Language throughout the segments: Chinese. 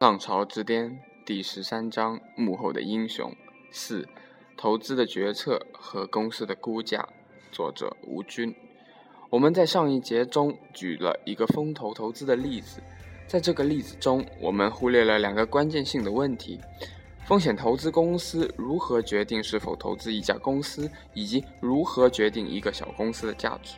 浪潮之巅第十三章：幕后的英雄四、投资的决策和公司的估价。作者吴军。我们在上一节中举了一个风投投资的例子，在这个例子中，我们忽略了两个关键性的问题：风险投资公司如何决定是否投资一家公司，以及如何决定一个小公司的价值。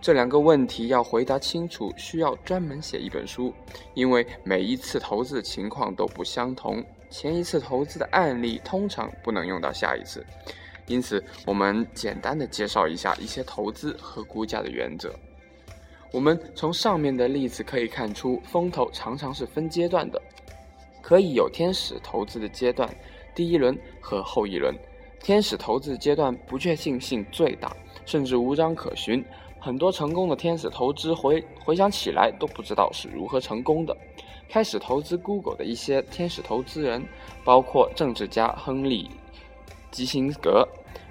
这两个问题要回答清楚，需要专门写一本书，因为每一次投资的情况都不相同，前一次投资的案例通常不能用到下一次，因此我们简单的介绍一下一些投资和估价的原则。我们从上面的例子可以看出，风投常常是分阶段的，可以有天使投资的阶段，第一轮和后一轮。天使投资阶段不确定性最大，甚至无章可循。很多成功的天使投资回回想起来都不知道是如何成功的。开始投资 Google 的一些天使投资人，包括政治家亨利·基辛格、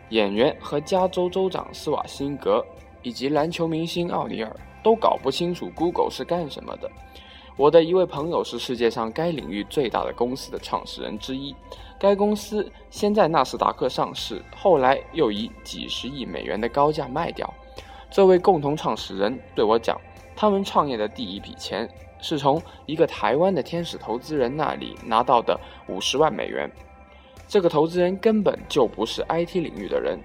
演员和加州州长斯瓦辛格，以及篮球明星奥尼尔，都搞不清楚 Google 是干什么的。我的一位朋友是世界上该领域最大的公司的创始人之一，该公司先在纳斯达克上市，后来又以几十亿美元的高价卖掉。这位共同创始人对我讲，他们创业的第一笔钱是从一个台湾的天使投资人那里拿到的五十万美元。这个投资人根本就不是 IT 领域的人，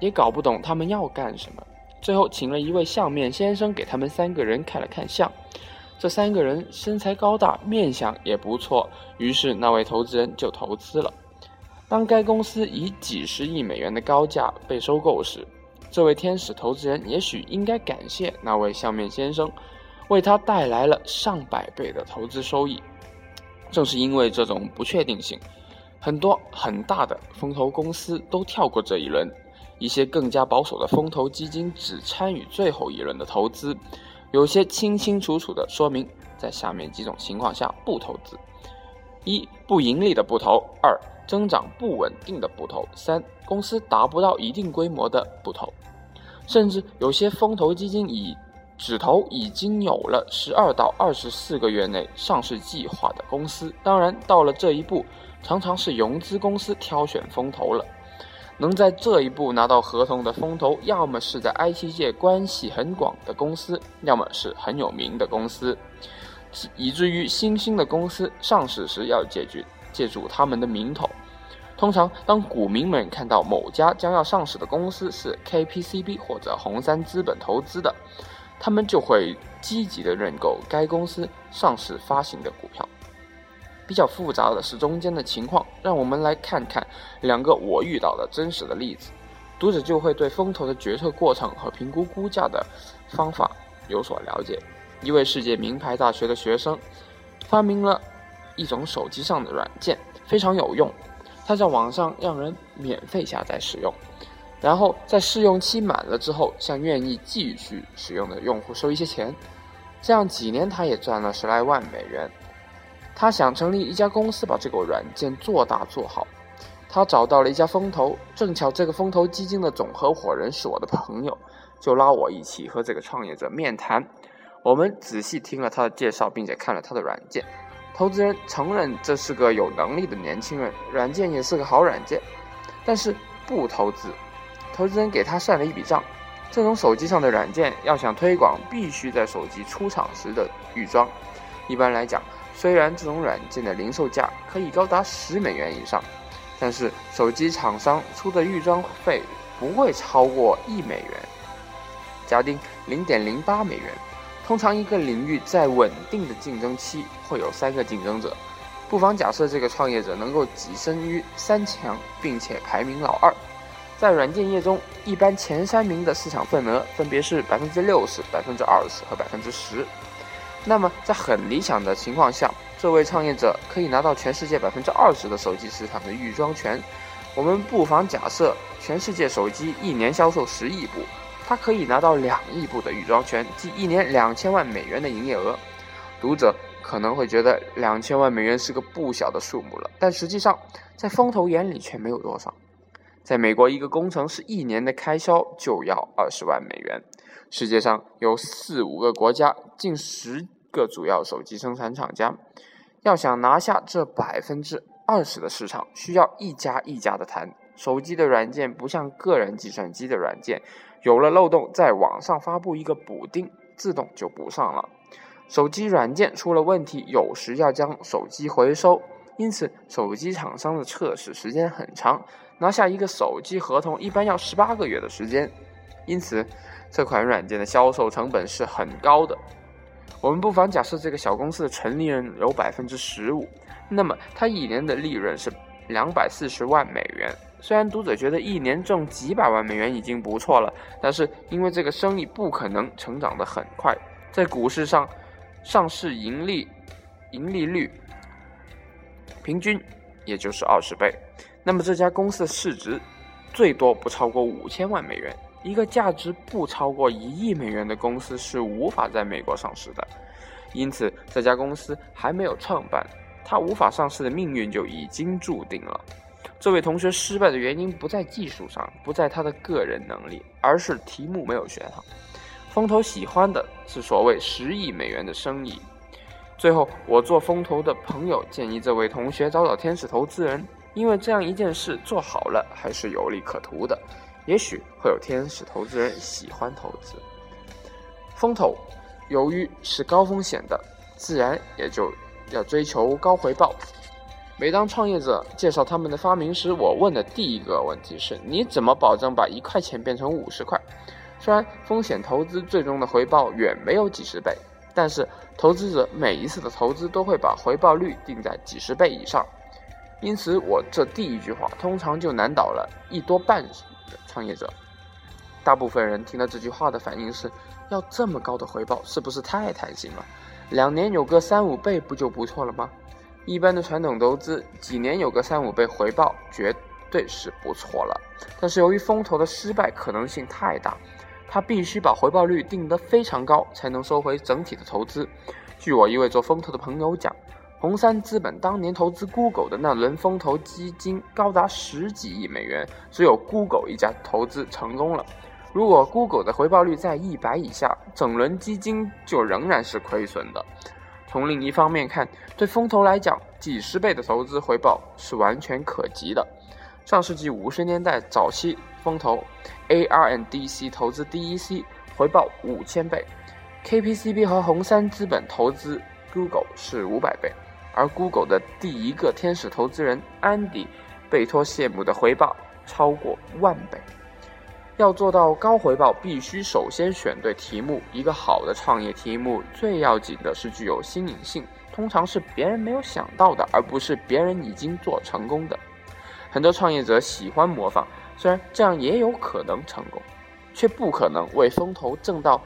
也搞不懂他们要干什么。最后请了一位相面先生给他们三个人看了看相，这三个人身材高大，面相也不错。于是那位投资人就投资了。当该公司以几十亿美元的高价被收购时，这位天使投资人也许应该感谢那位相面先生，为他带来了上百倍的投资收益。正是因为这种不确定性，很多很大的风投公司都跳过这一轮，一些更加保守的风投基金只参与最后一轮的投资。有些清清楚楚地说明，在下面几种情况下不投资：一、不盈利的不投；二、增长不稳定的不投；三、公司达不到一定规模的不投。甚至有些风投基金已只投已经有了十二到二十四个月内上市计划的公司。当然，到了这一步，常常是融资公司挑选风投了。能在这一步拿到合同的风投，要么是在 IT 界关系很广的公司，要么是很有名的公司，以至于新兴的公司上市时要解决借助他们的名头。通常，当股民们看到某家将要上市的公司是 KPCB 或者红杉资本投资的，他们就会积极的认购该公司上市发行的股票。比较复杂的是中间的情况，让我们来看看两个我遇到的真实的例子，读者就会对风投的决策过程和评估估价的方法有所了解。一位世界名牌大学的学生发明了一种手机上的软件，非常有用。它在网上让人免费下载使用，然后在试用期满了之后，向愿意继续使用的用户收一些钱，这样几年他也赚了十来万美元。他想成立一家公司，把这个软件做大做好。他找到了一家风投，正巧这个风投基金的总合伙人是我的朋友，就拉我一起和这个创业者面谈。我们仔细听了他的介绍，并且看了他的软件。投资人承认这是个有能力的年轻人，软件也是个好软件，但是不投资。投资人给他算了一笔账，这种手机上的软件要想推广，必须在手机出厂时的预装。一般来讲，虽然这种软件的零售价可以高达十美元以上，但是手机厂商出的预装费不会超过一美元，假定零点零八美元。通常，一个领域在稳定的竞争期会有三个竞争者。不妨假设这个创业者能够跻身于三强，并且排名老二。在软件业中，一般前三名的市场份额分别是百分之六十、百分之二十和百分之十。那么，在很理想的情况下，这位创业者可以拿到全世界百分之二十的手机市场的预装权。我们不妨假设，全世界手机一年销售十亿部。他可以拿到两亿部的预装权，即一年两千万美元的营业额。读者可能会觉得两千万美元是个不小的数目了，但实际上在风投眼里却没有多少。在美国，一个工程师一年的开销就要二十万美元。世界上有四五个国家，近十个主要手机生产厂家，要想拿下这百分之二十的市场，需要一家一家的谈。手机的软件不像个人计算机的软件，有了漏洞，在网上发布一个补丁，自动就补上了。手机软件出了问题，有时要将手机回收，因此手机厂商的测试时间很长，拿下一个手机合同一般要十八个月的时间，因此这款软件的销售成本是很高的。我们不妨假设这个小公司的纯利润有百分之十五，那么它一年的利润是两百四十万美元。虽然读者觉得一年挣几百万美元已经不错了，但是因为这个生意不可能成长得很快，在股市上，上市盈利盈利率平均也就是二十倍，那么这家公司的市值最多不超过五千万美元。一个价值不超过一亿美元的公司是无法在美国上市的，因此这家公司还没有创办，它无法上市的命运就已经注定了。这位同学失败的原因不在技术上，不在他的个人能力，而是题目没有选好。风投喜欢的是所谓十亿美元的生意。最后，我做风投的朋友建议这位同学找找天使投资人，因为这样一件事做好了还是有利可图的。也许会有天使投资人喜欢投资风投，由于是高风险的，自然也就要追求高回报。每当创业者介绍他们的发明时，我问的第一个问题是：你怎么保证把一块钱变成五十块？虽然风险投资最终的回报远没有几十倍，但是投资者每一次的投资都会把回报率定在几十倍以上。因此，我这第一句话通常就难倒了一多半的。创业者，大部分人听到这句话的反应是：要这么高的回报，是不是太贪心了？两年有个三五倍不就不错了吗？一般的传统投资，几年有个三五倍回报，绝对是不错了。但是由于风投的失败可能性太大，他必须把回报率定得非常高，才能收回整体的投资。据我一位做风投的朋友讲。红杉资本当年投资 Google 的那轮风投基金高达十几亿美元，只有 Google 一家投资成功了。如果 Google 的回报率在一百以下，整轮基金就仍然是亏损的。从另一方面看，对风投来讲，几十倍的投资回报是完全可及的。上世纪五十年代早期，风投 ARNDC 投资 DEC 回报五千倍，KPCB 和红杉资本投资 Google 是五百倍。而 Google 的第一个天使投资人安迪·贝托谢姆的回报超过万倍。要做到高回报，必须首先选对题目。一个好的创业题目，最要紧的是具有新颖性，通常是别人没有想到的，而不是别人已经做成功的。很多创业者喜欢模仿，虽然这样也有可能成功，却不可能为风投挣到。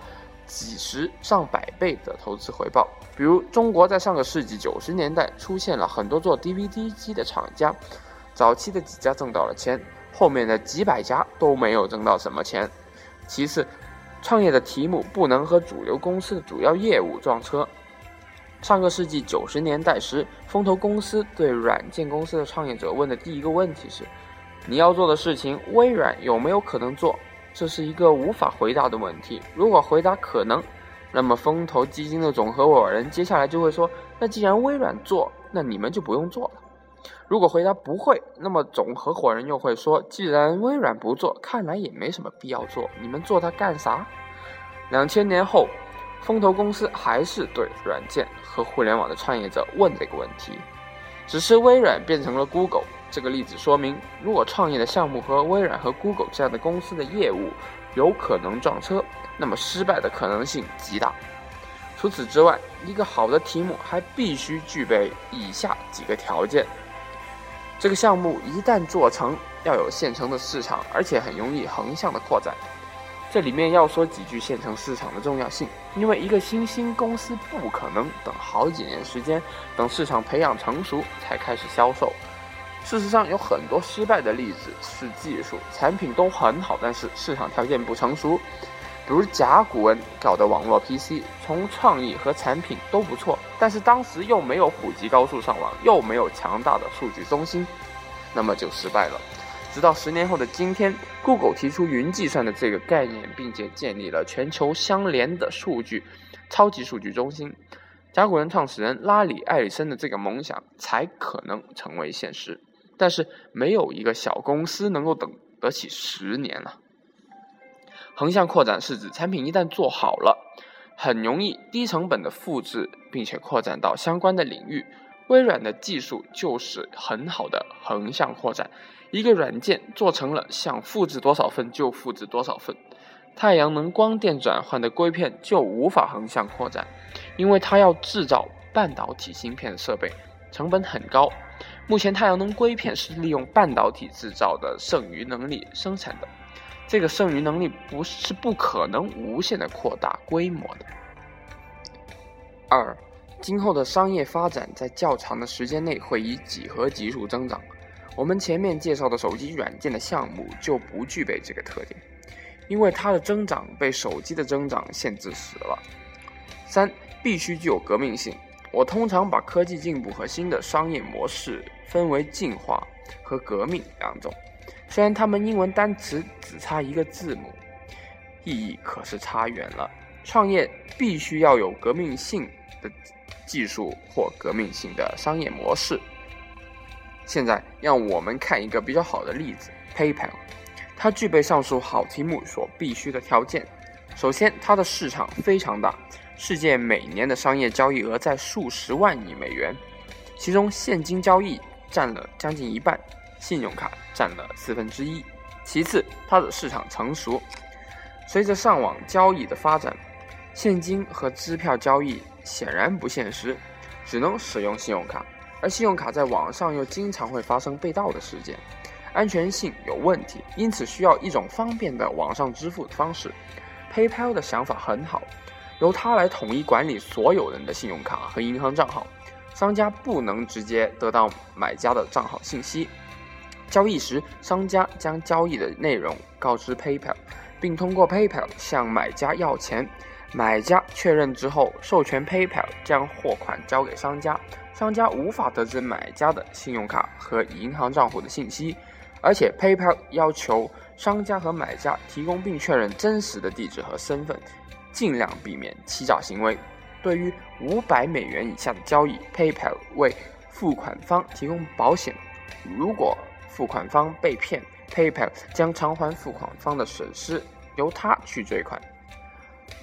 几十上百倍的投资回报，比如中国在上个世纪九十年代出现了很多做 DVD 机的厂家，早期的几家挣到了钱，后面的几百家都没有挣到什么钱。其次，创业的题目不能和主流公司的主要业务撞车。上个世纪九十年代时，风投公司对软件公司的创业者问的第一个问题是：你要做的事情，微软有没有可能做？这是一个无法回答的问题。如果回答可能，那么风投基金的总合伙人接下来就会说：“那既然微软做，那你们就不用做了。”如果回答不会，那么总合伙人又会说：“既然微软不做，看来也没什么必要做，你们做它干啥？”两千年后，风投公司还是对软件和互联网的创业者问这个问题，只是微软变成了 Google。这个例子说明，如果创业的项目和微软和 Google 这样的公司的业务有可能撞车，那么失败的可能性极大。除此之外，一个好的题目还必须具备以下几个条件：这个项目一旦做成，要有现成的市场，而且很容易横向的扩展。这里面要说几句现成市场的重要性，因为一个新兴公司不可能等好几年时间，等市场培养成熟才开始销售。事实上，有很多失败的例子是技术产品都很好，但是市场条件不成熟。比如甲骨文搞的网络 PC，从创意和产品都不错，但是当时又没有普及高速上网，又没有强大的数据中心，那么就失败了。直到十年后的今天，Google 提出云计算的这个概念，并且建立了全球相连的数据超级数据中心。甲骨文创始人拉里·埃里森的这个梦想才可能成为现实。但是，没有一个小公司能够等得起十年了。横向扩展是指产品一旦做好了，很容易低成本的复制，并且扩展到相关的领域。微软的技术就是很好的横向扩展。一个软件做成了，想复制多少份就复制多少份。太阳能光电转换的硅片就无法横向扩展，因为它要制造半导体芯片设备，成本很高。目前，太阳能硅片是利用半导体制造的剩余能力生产的。这个剩余能力不是不可能无限的扩大规模的。二，今后的商业发展在较长的时间内会以几何级数增长。我们前面介绍的手机软件的项目就不具备这个特点，因为它的增长被手机的增长限制死了。三，必须具有革命性。我通常把科技进步和新的商业模式分为进化和革命两种。虽然他们英文单词只差一个字母，意义可是差远了。创业必须要有革命性的技术或革命性的商业模式。现在让我们看一个比较好的例子：PayPal，它具备上述好题目所必须的条件。首先，它的市场非常大，世界每年的商业交易额在数十万亿美元，其中现金交易占了将近一半。信用卡占了四分之一。其次，它的市场成熟。随着上网交易的发展，现金和支票交易显然不现实，只能使用信用卡。而信用卡在网上又经常会发生被盗的事件，安全性有问题，因此需要一种方便的网上支付的方式。PayPal 的想法很好，由它来统一管理所有人的信用卡和银行账号，商家不能直接得到买家的账号信息。交易时，商家将交易的内容告知 PayPal，并通过 PayPal 向买家要钱。买家确认之后，授权 PayPal 将货款交给商家。商家无法得知买家的信用卡和银行账户的信息，而且 PayPal 要求商家和买家提供并确认真实的地址和身份，尽量避免欺诈行为。对于五百美元以下的交易，PayPal 为付款方提供保险。如果付款方被骗，PayPal 将偿还付款方的损失，由他去追款。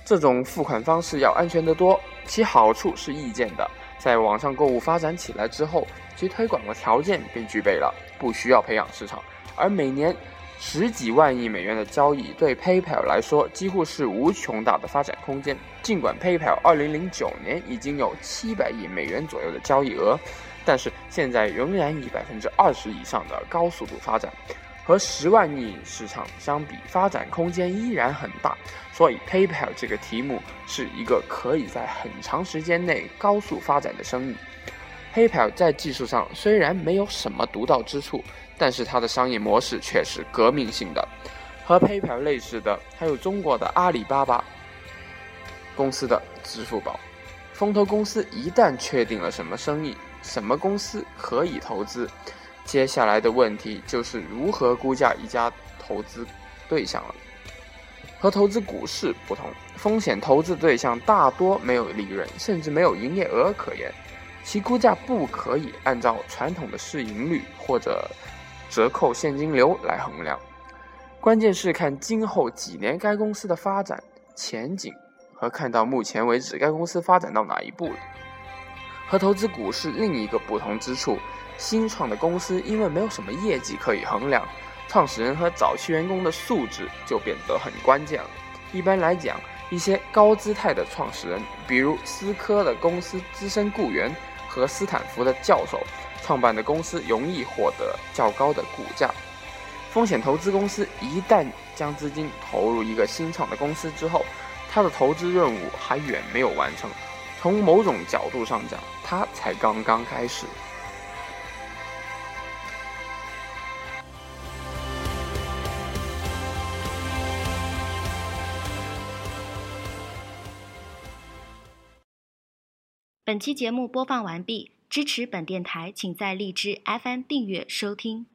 这种付款方式要安全得多，其好处是易见的。在网上购物发展起来之后，其推广的条件便具备了，不需要培养市场。而每年十几万亿美元的交易，对 PayPal 来说几乎是无穷大的发展空间。尽管 PayPal 2009年已经有700亿美元左右的交易额。但是现在仍然以百分之二十以上的高速度发展，和十万亿市场相比，发展空间依然很大。所以，PayPal 这个题目是一个可以在很长时间内高速发展的生意。PayPal 在技术上虽然没有什么独到之处，但是它的商业模式却是革命性的。和 PayPal 类似的，还有中国的阿里巴巴公司的支付宝。风投公司一旦确定了什么生意，什么公司可以投资？接下来的问题就是如何估价一家投资对象了。和投资股市不同，风险投资对象大多没有利润，甚至没有营业额可言，其估价不可以按照传统的市盈率或者折扣现金流来衡量。关键是看今后几年该公司的发展前景，和看到目前为止该公司发展到哪一步了。和投资股市另一个不同之处，新创的公司因为没有什么业绩可以衡量，创始人和早期员工的素质就变得很关键了。一般来讲，一些高姿态的创始人，比如思科的公司资深雇员和斯坦福的教授创办的公司，容易获得较高的股价。风险投资公司一旦将资金投入一个新创的公司之后，它的投资任务还远没有完成。从某种角度上讲，它才刚刚开始。本期节目播放完毕，支持本电台，请在荔枝 FM 订阅收听。